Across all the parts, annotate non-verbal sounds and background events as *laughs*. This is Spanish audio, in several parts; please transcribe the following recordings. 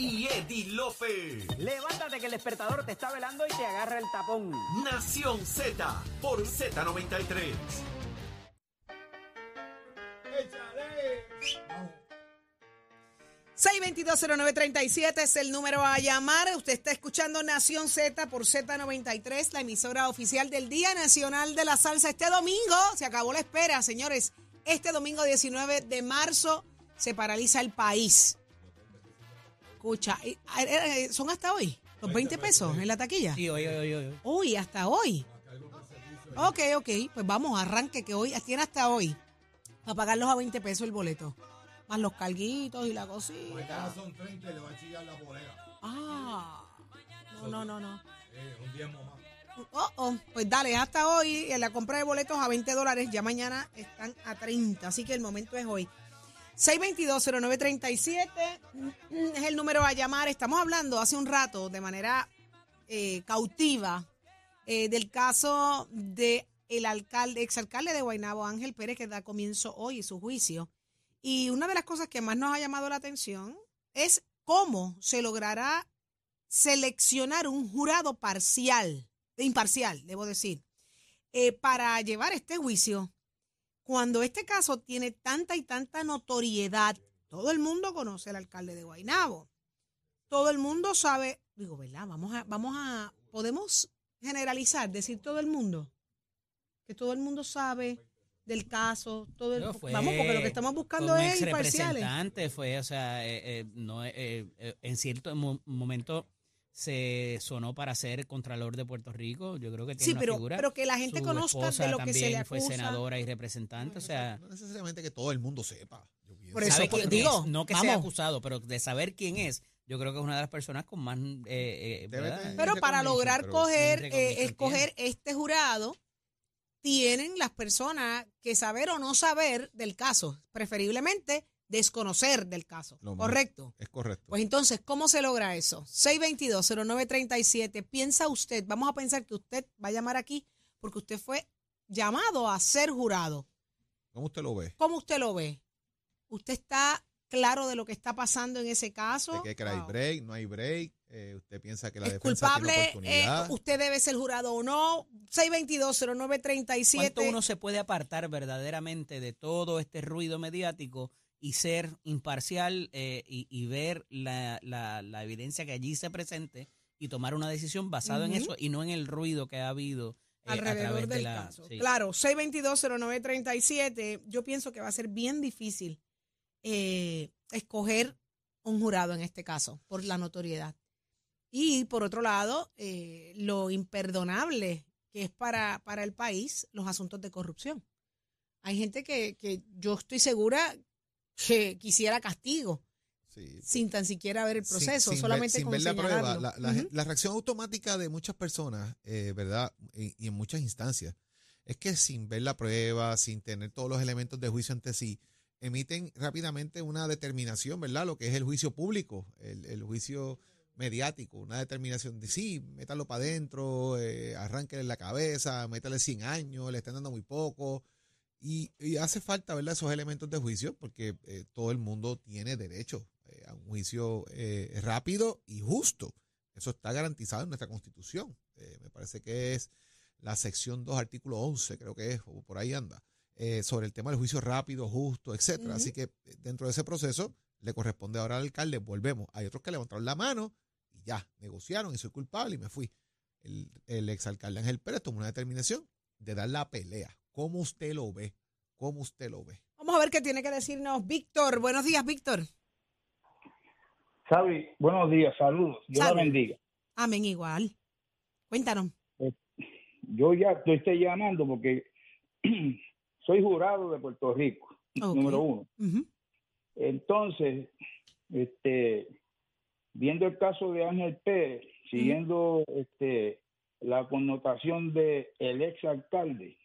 y Eddie Lofe. Levántate que el despertador te está velando y te agarra el tapón. Nación Z por Z93. 6220937 es el número a llamar. Usted está escuchando Nación Z por Z93, la emisora oficial del Día Nacional de la Salsa. Este domingo se acabó la espera, señores. Este domingo 19 de marzo se paraliza el país. Escucha, eh, eh, eh, ¿son hasta hoy? ¿Los 20 pesos en la taquilla? Sí, hoy, hoy, hoy. Uy, hasta hoy. Ok, ok, pues vamos, arranque que hoy, tiene hasta hoy. Para pagarlos a 20 pesos el boleto. Más los carguitos y la cosita. Mañana son 30 y le va a chillar la bolera. Ah, no, no, no, no. Eh, un diezmo más. Oh, oh, pues dale, hasta hoy en la compra de boletos a 20 dólares, ya mañana están a 30, así que el momento es hoy. 622-0937 es el número a llamar. Estamos hablando hace un rato de manera eh, cautiva eh, del caso de el alcalde, exalcalde de Guaynabo, Ángel Pérez, que da comienzo hoy su juicio. Y una de las cosas que más nos ha llamado la atención es cómo se logrará seleccionar un jurado parcial, imparcial, debo decir, eh, para llevar este juicio. Cuando este caso tiene tanta y tanta notoriedad, todo el mundo conoce al alcalde de Guaynabo. Todo el mundo sabe, digo, ¿verdad? Vamos a, vamos a, podemos generalizar, decir todo el mundo, que todo el mundo sabe del caso, todo el, Fue- vamos, porque lo que estamos buscando es imparciales. fue, o sea, eh, eh, no, eh, en cierto mo- momento se sonó para ser Contralor de Puerto Rico. Yo creo que tiene Sí, una pero, figura. pero que la gente Su conozca de lo que se le también fue acusa. senadora y representante, o sea, no necesariamente que todo el mundo sepa. yo pienso. Por eso sabe que digo, es, no que vamos. sea acusado, pero de saber quién es, yo creo que es una de las personas con más... eh, eh, Pero para lograr pero coger, eh, escoger este jurado, tienen las personas que saber o no saber del caso, preferiblemente desconocer del caso. Lo más- ¿Correcto? Es correcto. Pues entonces, ¿cómo se logra eso? 622-0937. Piensa usted, vamos a pensar que usted va a llamar aquí porque usted fue llamado a ser jurado. ¿Cómo usted lo ve? ¿Cómo usted lo ve? ¿Usted está claro de lo que está pasando en ese caso? ¿De qué que hay Wow. break? ¿No hay break? Eh, ¿Usted piensa que la ¿Es defensa culpable? tiene eh, oportunidad? ¿Usted debe ser jurado o no? 622-0937. ¿Cuánto uno se puede apartar verdaderamente de todo este ruido mediático y ser imparcial eh, y, y ver la, la- la evidencia que allí se presente y tomar una decisión basada en eso y no en el ruido que ha habido eh, a alrededor través de del la... caso. sí. Claro, 622-0937. Yo pienso que va a ser bien difícil eh, escoger un jurado en este caso, por la notoriedad. Y por otro lado, lo imperdonable que es para, para el país los asuntos de corrupción. Hay gente que, que yo estoy segura que quisiera castigo Sí. sin tan siquiera ver el proceso, sin solamente sin con ver la prueba. La, reacción automática de muchas personas, eh, ¿verdad? Y, y en muchas instancias, es que sin ver la prueba, sin tener todos los elementos de juicio ante sí, emiten rápidamente una determinación, ¿verdad? Lo que es el juicio público, el, el juicio mediático, una determinación de sí, métalo para adentro, eh, arránquele la cabeza, métale 100 años, le están dando muy poco. Y, y hace falta, ¿verdad? Esos elementos de juicio porque eh, todo el mundo tiene derecho eh, a un juicio eh, rápido y justo. Eso está garantizado en nuestra Constitución. Eh, me parece que es la sección 2, artículo 11, creo que es, o por ahí anda, sobre el tema del juicio rápido, justo, etcétera. Así que dentro de ese proceso le corresponde ahora al alcalde, volvemos. Hay otros que levantaron la mano y ya, negociaron y soy culpable y me fui. El, el exalcalde Ángel Pérez tomó una determinación de dar la pelea. ¿Cómo usted lo ve? ¿Cómo usted lo ve? Vamos a ver qué tiene que decirnos Víctor. Buenos días, Víctor. Sabi, buenos días, saludos. Dios Salud. la bendiga. Amén, igual. Cuéntanos. Yo ya estoy estoy llamando porque *clears throat* soy jurado de Puerto Rico, número uno. Entonces, este, viendo el caso de Ángel Pérez, siguiendo este, la connotación de el ex alcalde.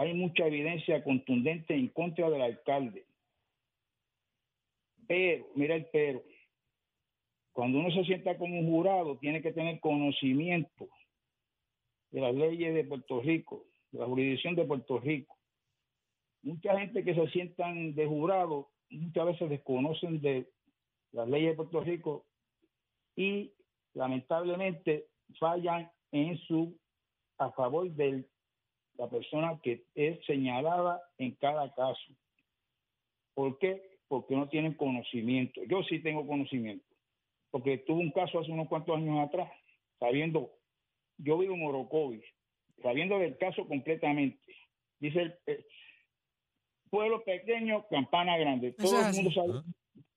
Hay mucha evidencia contundente en contra del alcalde. Pero, mira el pero, cuando uno se sienta como jurado, tiene que tener conocimiento de las leyes de Puerto Rico, de la jurisdicción de Puerto Rico. Mucha gente que se sientan de jurado muchas veces desconocen de las leyes de Puerto Rico y lamentablemente fallan en su a favor de la persona que es señalada en cada caso. ¿Por qué? Porque no tienen conocimiento. Yo sí tengo conocimiento, porque tuve un caso hace unos cuantos años atrás, sabiendo, yo vivo en Orocovis, sabiendo del caso completamente. Dice el, eh, pueblo pequeño, campana grande. Todo el mundo así. sabe,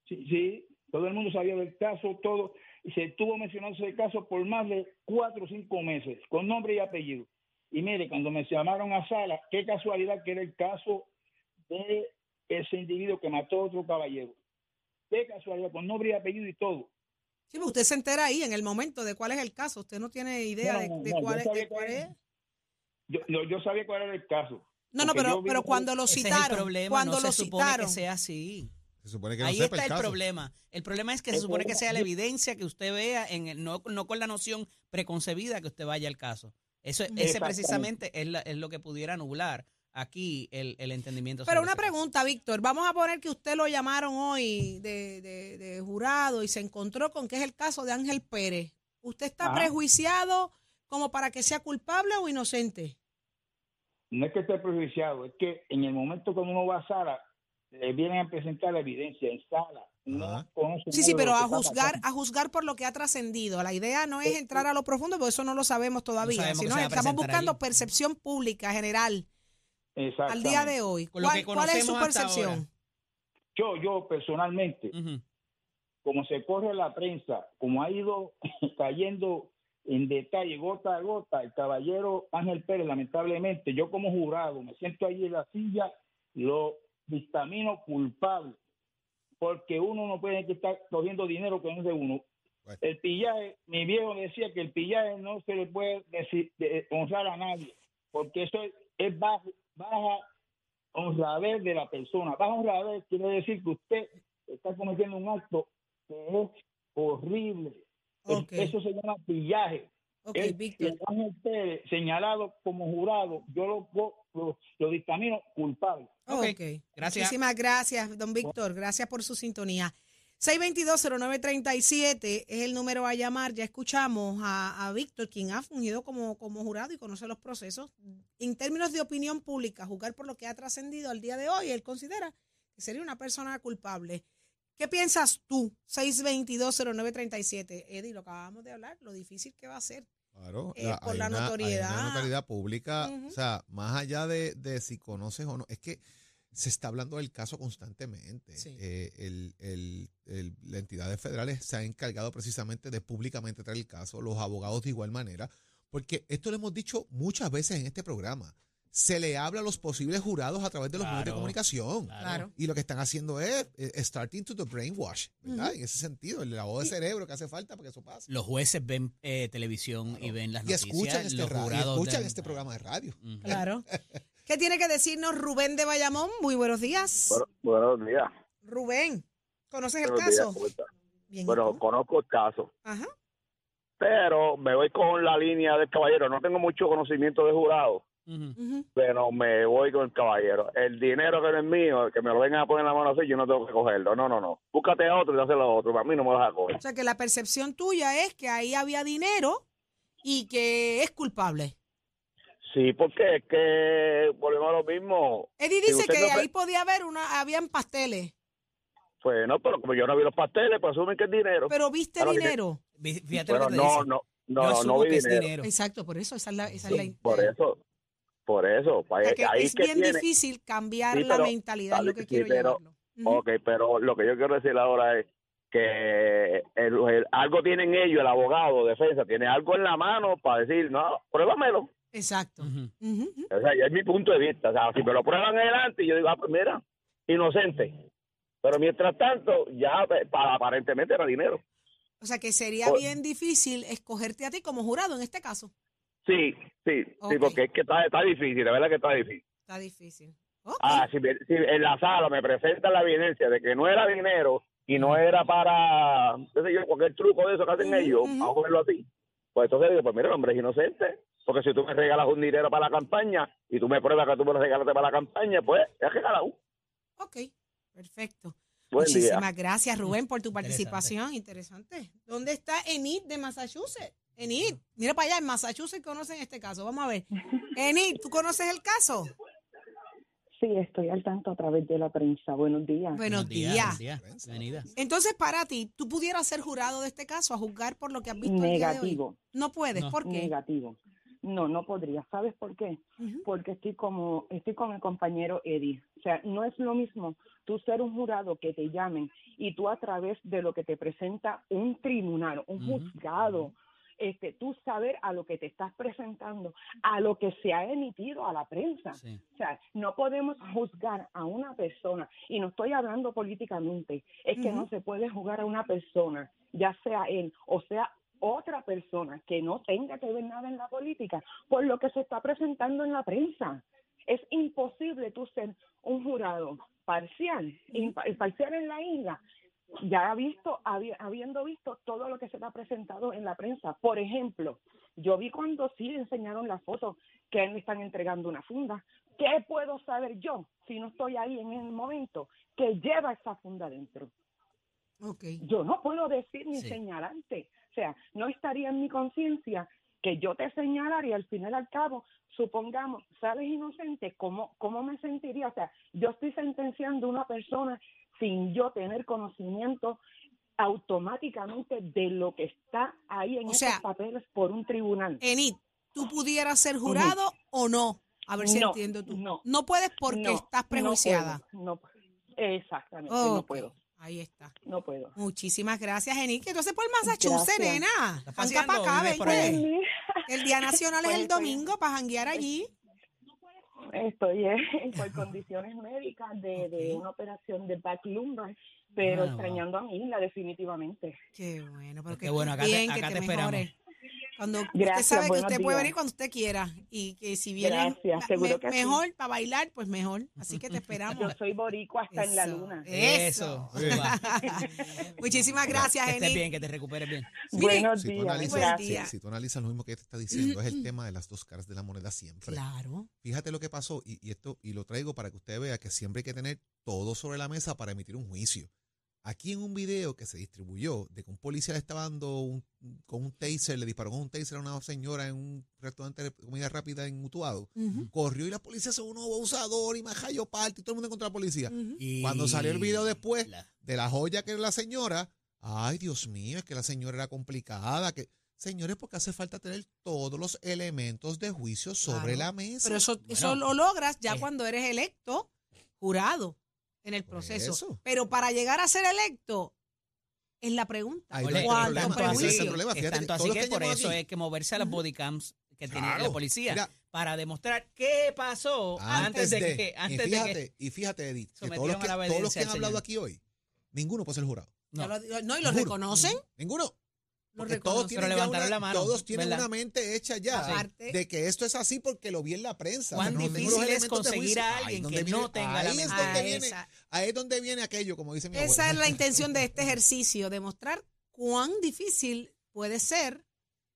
sí, sí, todo el mundo sabía del caso, todo, y se estuvo mencionando ese caso por más de cuatro o cinco meses, con nombre y apellido. Y mire, cuando me llamaron a sala, qué casualidad que era el caso de ese individuo que mató a otro caballero. Qué casualidad, con nombre y apellido y todo. Sí, pero usted se entera ahí en el momento de cuál es el caso. Usted no tiene idea No, de, no, de no, cuál, es, de cuál es. Yo, yo, yo sabía cuál era el caso. No, no, pero, cuando lo Ese es el citaron, problema, cuando no se lo supone citaron, que sea así. Se supone que no Ahí sepa está el, caso. problema. El problema es que se supone que es- sea la evidencia que usted vea, en el- no, no con la noción preconcebida que usted vaya al caso. Eso, ese precisamente es, la- es lo que pudiera nublar aquí el, el entendimiento. Pero una caso. pregunta, Víctor. Vamos a poner que usted lo llamaron hoy de, de- de jurado y se encontró con que es el caso de Ángel Pérez. ¿Usted está Ajá. prejuiciado como para que sea culpable o inocente? No es que esté prejuiciado, es que en el momento que uno va a sala, le vienen a presentar la evidencia en sala. No Sí, sí, pero a juzgar, a juzgar por lo que ha trascendido. La idea no es entrar a lo profundo, porque eso no lo sabemos todavía, sabemos sino estamos buscando allí. percepción pública general al día de hoy. ¿Cuál, que cuál es su percepción? Yo, yo personalmente, como se corre la prensa, como ha ido *laughs* cayendo en detalle, gota a gota, el caballero Ángel Pérez, lamentablemente, yo como jurado, me siento ahí en la silla, lo dictamino culpable, porque uno no puede estar cogiendo dinero que no es de uno. Bueno. El pillaje, mi viejo decía que el pillaje no se le puede decir, de- honrar a nadie, porque eso es, es bajo, baja honradez de la persona. Baja honradez quiere decir que usted está cometiendo un acto que es horrible. Eso se llama pillaje. Ok, El- Víctor. señalado como jurado, yo lo, lo, lo dictamino culpable. Ok, Ok. gracias. Muchísimas gracias, don Víctor. Gracias por su sintonía. 622-0937 es el número a llamar. Ya escuchamos a, a Víctor, quien ha fungido como, como jurado y conoce los procesos. En términos de opinión pública, juzgar por lo que ha trascendido al día de hoy, él considera que sería una persona culpable. ¿Qué piensas tú? 622-0937. Eddie, lo acabamos de hablar, lo difícil que va a ser. Claro, eh, por la una- hay notoriedad. una notoriedad pública, o sea, más allá de, de si conoces o no, es que se está hablando del caso constantemente. Sí. Eh, el- el- el- las entidades federales se han encargado precisamente de públicamente traer el caso, los abogados de igual manera, porque esto lo hemos dicho muchas veces en este programa. Se le habla a los posibles jurados a través de los medios de Claro, comunicación. Claro. Y lo que están haciendo es eh, starting to the brainwash, ¿verdad? En ese sentido, el lavado de cerebro que hace falta para que eso pase. Los jueces ven eh, televisión y ven las Y noticias. escuchan este, los ra- y jurados escuchan dan- este programa de radio. Ujú. Claro. *laughs* ¿Qué tiene que decirnos Rubén de Bayamón? Muy buenos días. Bueno, buenos días. Rubén, ¿conoces el Buenos días, caso? ¿cómo está? Bien. ¿y Bueno, conozco el caso, Ajá. pero me voy con la línea del caballero. No tengo mucho conocimiento de jurado, Ujú. pero me voy con el caballero. El dinero que no es mío, que me lo vengan a poner en la mano así, yo no tengo que cogerlo. No, no, no. Búscate a otro y hazlo a otro. A mí no me lo vas a coger. O sea que la percepción tuya es que ahí había dinero y que es culpable. Sí, porque es que volvemos a lo mismo. Eddie dice que no ahí podía haber una, habían pasteles, Pues no, pero como yo no vi los pasteles, pues asumen que es dinero. pero viste dinero. Fíjate Bueno, lo que te no, dice. no, Yo no, no, asumo vi que es dinero. dinero. Exacto, por eso esa es la, esa es la Sí, por eso, por eso. o pues, sea que ahí es que bien tiene- difícil cambiar Sí, la mentalidad, es lo que sí, quiero pero- llevarlo. Ok, pero lo que yo quiero decir ahora es que el- el- algo tienen ellos, el abogado, defensa, tiene algo en la mano para decir, no, pruébamelo. Exacto. O sea, ya es mi punto de vista. O sea, si me lo prueban adelante, yo digo, ah, pues mira, inocente. Pero mientras tanto, ya pues, para, aparentemente era dinero. O sea que sería bien difícil escogerte a ti como jurado en este caso. Sí, sí, sí, porque es que está, está difícil, de verdad que está difícil. Está difícil. Ah, si, si en la sala me presentan la evidencia de que no era dinero y no era para, qué sé yo, cualquier truco de eso que hacen ellos, vamos a verlo así. Pues entonces digo, pues mira, el hombre es inocente. Porque si tú me regalas un dinero para la campaña y tú me pruebas que tú me lo regalaste para la campaña, pues es regalado. Ok, perfecto. Buen día. Muchísimas gracias, Rubén, por tu Interesante. participación. Interesante. ¿Dónde está Enid de Massachusetts? Enid, mira para allá, en Massachusetts conocen este caso. Vamos a ver. Enid, ¿tú conoces el caso? Sí, estoy al tanto a través de la prensa. Buenos días. Buenos días. buenos días. Bienvenida. Entonces, para ti, ¿tú pudieras ser jurado de este caso a juzgar por lo que has visto el día de hoy? Negativo, No puedes, No. ¿por qué? negativo. No, no podría. ¿Sabes por qué? Porque estoy como estoy con el compañero Eddie. O sea, no es lo mismo tú ser un jurado que te llamen y tú a través de lo que te presenta un tribunal, un juzgado, este, tú saber a lo que te estás presentando, a lo que se ha emitido a la prensa. Sí. O sea, no podemos juzgar a una persona, y no estoy hablando políticamente, es que no se puede juzgar a una persona, ya sea él o sea otra persona que no tenga que ver nada en la política, por lo que se está presentando en la prensa. Es imposible tú ser un jurado parcial, impa- parcial en la isla, ya ha visto, habi- habiendo visto todo lo que se le ha presentado en la prensa. Por ejemplo, yo vi cuando sí enseñaron la foto que le están entregando una funda. ¿Qué puedo saber yo si no estoy ahí en el momento que lleva esa funda dentro? Ok. Yo no puedo decir ni Sí. señalarte. O sea, no estaría en mi conciencia que yo te señalara y al final al cabo, supongamos, sales inocente, ¿cómo, ¿cómo me sentiría? O sea, yo estoy sentenciando a una persona sin yo tener conocimiento automáticamente de lo que está ahí en O esos sea, papeles por un tribunal. Enid, ¿tú pudieras ser jurado o no? A ver si No, entiendo tú. no. puedes porque No, estás no prejuiciada. puedo, No, exactamente, no puedo, Ahí está. no puedo. Muchísimas gracias, Enid. Que entonces por Massachusetts, Gracias. nena. ¿Estás Janca paseando para acá, ven, pues. El Día Nacional es Pues, el pues, domingo para janguear allí. Estoy eh, *laughs* por *laughs* condiciones médicas de, de una operación de back lumbar, pero Ah, extrañando a mi isla definitivamente. Qué bueno, pero que qué bueno, acá te- bien, acá que te te esperamos. Cuando usted sabe que buenos usted puede días. venir cuando usted quiera y que si viene me- que sí. mejor para bailar, pues mejor. Así que te Yo esperamos. soy boricua hasta en la luna. Eso. *laughs* Muchísimas gracias, Que estés bien, que te recuperes bien. Buenos Si tú, días, analizas, Buen gracias. día. si, si tú analizas lo mismo que te está diciendo, es el tema de las dos caras de la moneda siempre. Claro. Fíjate lo que pasó y, y esto y lo traigo para que usted vea que siempre hay que tener todo sobre la mesa para emitir un juicio. Aquí en un video que se distribuyó de que un policía le estaba dando un- con un taser, le disparó con un taser a una señora en un restaurante de comida rápida en Mutuado, corrió y la policía se uno abusador y majayo parte y todo el mundo contra la policía. Y Cuando salió el video después la- de la joya que era la señora, ay Dios mío, es que la señora era complicada, que señores, porque hace falta tener todos los elementos de juicio sobre Claro. la mesa. Pero eso, eso lo logras ya eh. cuando eres electo, jurado en el Por proceso. eso. Pero para llegar a ser electo, es la pregunta. Ahí ¿Cuánto problema, ese prejuicio? el problema. es Fíjate, tanto así los que que por eso aquí- es que moverse a las body cams que tiene Claro. la policía Mira, para demostrar qué pasó antes, de, que antes y de fíjate, que y fíjate, Edith, que todos los que, todos los que han hablado Señor. aquí hoy, ninguno puede ser jurado. No. no, y lo Ninguno. reconocen. Ninguno. Porque todos tienen, Pero ya levantaron una, la mano, todos tienen ¿verdad? una mente hecha ya Aparte- de que esto es así porque lo vi en la prensa. cuán difícil es conseguir a alguien donde que viene- no tenga la ahí es mente. donde Ah, viene, esa. ahí es donde viene aquello, como dice mi Esa abuela. es la *laughs* intención de este ejercicio, demostrar cuán difícil puede ser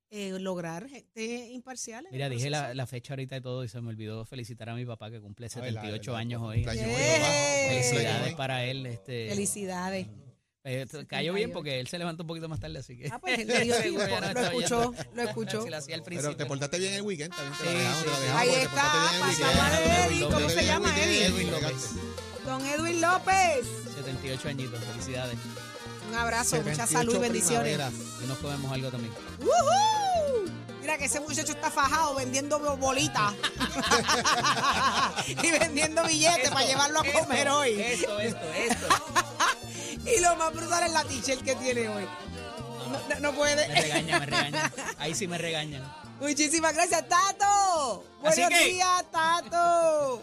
eh, lograr gente imparcial. Mira, dije la, la fecha ahorita y todo y se me olvidó felicitar a mi papá que cumple Ay, la- 78 la- años la- hoy. ¡Eh! Felicidades para él. Este, Felicidades. Eh, cayó bien porque él se levantó un poquito más tarde, así que. Ah, pues *laughs* le dio Seguro tiempo. ya no Lo escuchó, lo escuchó. Si lo hacía al Pero te principio. portaste bien el weekend, también te Sí, dejamos, dejamos, Ahí está, weekend. a Eddie, ¿cómo se llama? Edwin. Don Edwin López. 78 añitos, felicidades. Un abrazo, mucha 78 salud y bendiciones. Y nos comemos algo también. ¡Woohoo! Mira que ese muchacho está fajado vendiendo bo- bolitas *laughs* y vendiendo billetes Esto, para llevarlo a esto, comer hoy. Esto, esto, esto. Y lo más brutal es la t-shirt que tiene hoy. No, no- no puede. Me regañan, me *laughs* regañan. Ahí sí me regañan. Muchísimas gracias, Tato. Buenos que- días, Tato.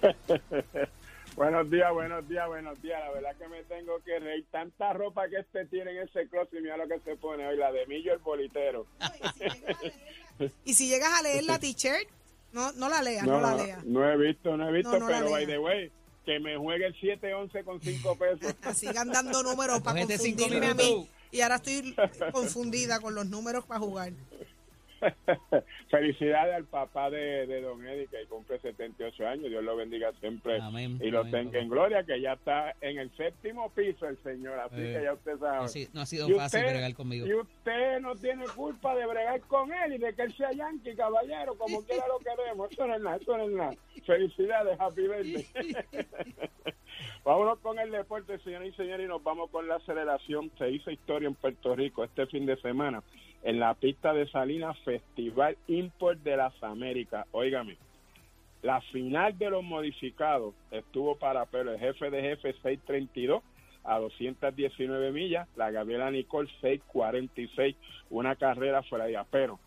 *laughs* Buenos días, buenos días, buenos días. La verdad que me tengo que reír. Tanta ropa que este tiene en ese closet mira lo que se pone hoy, la de Millo el bolitero. Y si llegas a leer la *laughs* t-shirt, no, no la leas, no, la leas. no he visto, no he visto, No, no la pero by the way, que me juegue el 7-11 con 5 pesos. *laughs* Sigan dando números para cinco confundirme a mí. Y ahora estoy confundida con los números para jugar. *laughs* Felicidades al papá de, de Don Eddie, que cumple 78 años. Dios lo bendiga siempre Amén, y lo amén, tenga papá. en gloria, que ya está en el séptimo piso el señor. Así Eh, que ya usted sabe. Así- no ha sido Y fácil usted- bregar conmigo. Y usted no tiene culpa de bregar con él y de que él sea yankee, caballero, como quiera lo queremos. Eso no es nada, eso no es nada. Felicidades, happy birthday. *laughs* Vámonos con el deporte, señores y señores, y nos vamos con la aceleración. Se hizo historia en Puerto Rico este fin de semana en la pista de Salinas Festival Import de las Américas. Óigame, la final de los modificados estuvo para pero el jefe de jefe 632 a 219 millas, la Gabriela Nicole 646, una carrera fuera de pero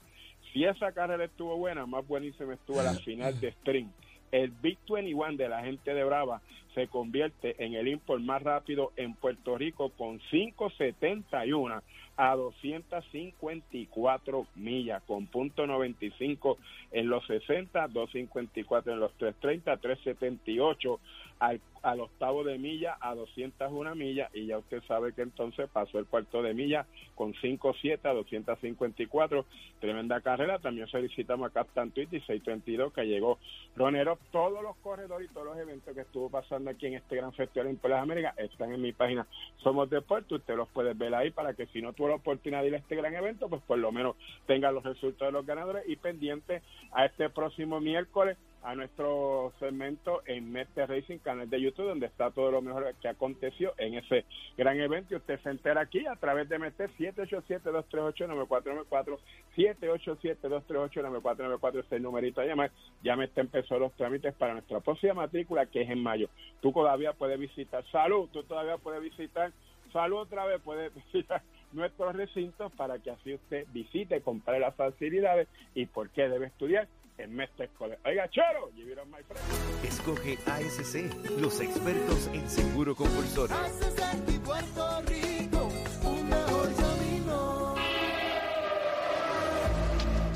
si esa carrera estuvo buena, más buenísima estuvo la *laughs* final de string. El Big 21 de la gente de Brava se convierte en el import más rápido en Puerto Rico con 571 a 254 millas, con punto 95 en los 60, 254 en los 330, 378 al, al octavo de milla a 201 millas y ya usted sabe que entonces pasó el cuarto de milla con 5.7 a 254 tremenda carrera. También felicitamos a Captain Tweet y 632 que llegó Ronero. Todos los corredores y todos los eventos que estuvo pasando aquí en este gran festival en las Américas están en mi página Somos Deportes usted los puede ver ahí para que si no tuvo la oportunidad de ir a este gran evento pues por lo menos tenga los resultados de los ganadores y pendiente a este próximo miércoles a nuestro segmento en Mete Racing, canal de YouTube, donde está todo lo mejor que aconteció en ese gran evento. Y usted se entera aquí a través de Mete 787-238-9494, 787-238-9494, ese numerito a llamar. Ya Mete empezó los trámites para nuestra próxima matrícula, que es en mayo. Tú todavía puedes visitar Salud, tú todavía puedes visitar Salud otra vez, puedes *laughs* visitar nuestros recintos para que así usted visite, compre las facilidades y por qué debe estudiar en Mestre College. Oiga, choro, you my friend. Escoge ASC, los expertos en seguro compulsorio.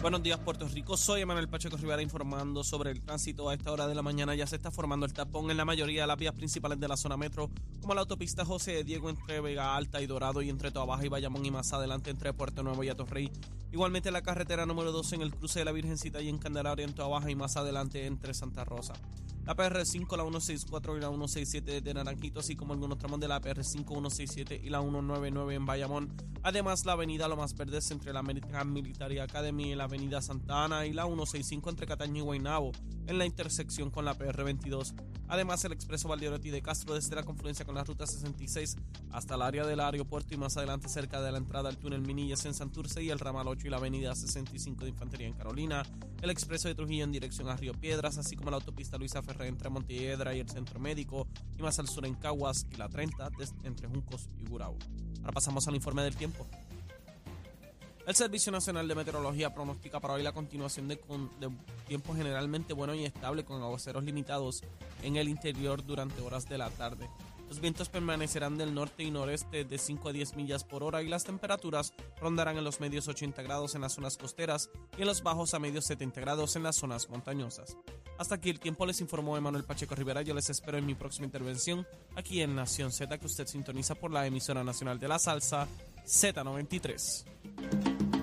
Buenos días, Puerto Rico. Soy Emanuel Pacheco Rivera informando sobre el tránsito. A esta hora de la mañana ya se está formando el tapón en la mayoría de las vías principales de la zona metro, como la autopista José de Diego entre Vega Alta y Dorado y entre Toa Baja y Bayamón y más adelante entre Puerto Nuevo y Atorrey. Igualmente la carretera número 12 en el cruce de la Virgencita y en Candelaria en Toa Baja y más adelante entre Santa Rosa. La PR5, la 164 y la 167 de Naranjito, así como algunos tramos de la PR5, 167 y la 199 en Bayamón. Además, la avenida Lo Más Verdes entre la American Military Academy y la avenida Santa Ana y la 165 entre Cataño y Guaynabo, en la intersección con la PR22. Además, el expreso Valderotti de Castro desde la confluencia con la ruta 66 hasta el área del aeropuerto y más adelante cerca de la entrada al túnel Minillas en Santurce y el ramal 8 y la avenida 65 de Infantería en Carolina, el expreso de Trujillo en dirección a Río Piedras, así como la autopista Luisa Ferré entre Montiedra y el Centro Médico, y más al sur en Caguas y la 30 des- entre Juncos y Gurabo. Ahora pasamos al informe del tiempo. El Servicio Nacional de Meteorología pronostica para hoy la continuación de, con- de tiempo generalmente bueno y estable con aguaceros limitados en el interior durante horas de la tarde. Los vientos permanecerán del norte y noreste de 5 a 10 millas por hora y las temperaturas rondarán en los medios 80 grados en las zonas costeras y en los bajos a medios 70 grados en las zonas montañosas. Hasta aquí el tiempo les informó Emanuel Pacheco Rivera. Yo les espero en mi próxima intervención aquí en Nación Z que usted sintoniza por la emisora nacional de la salsa Z93.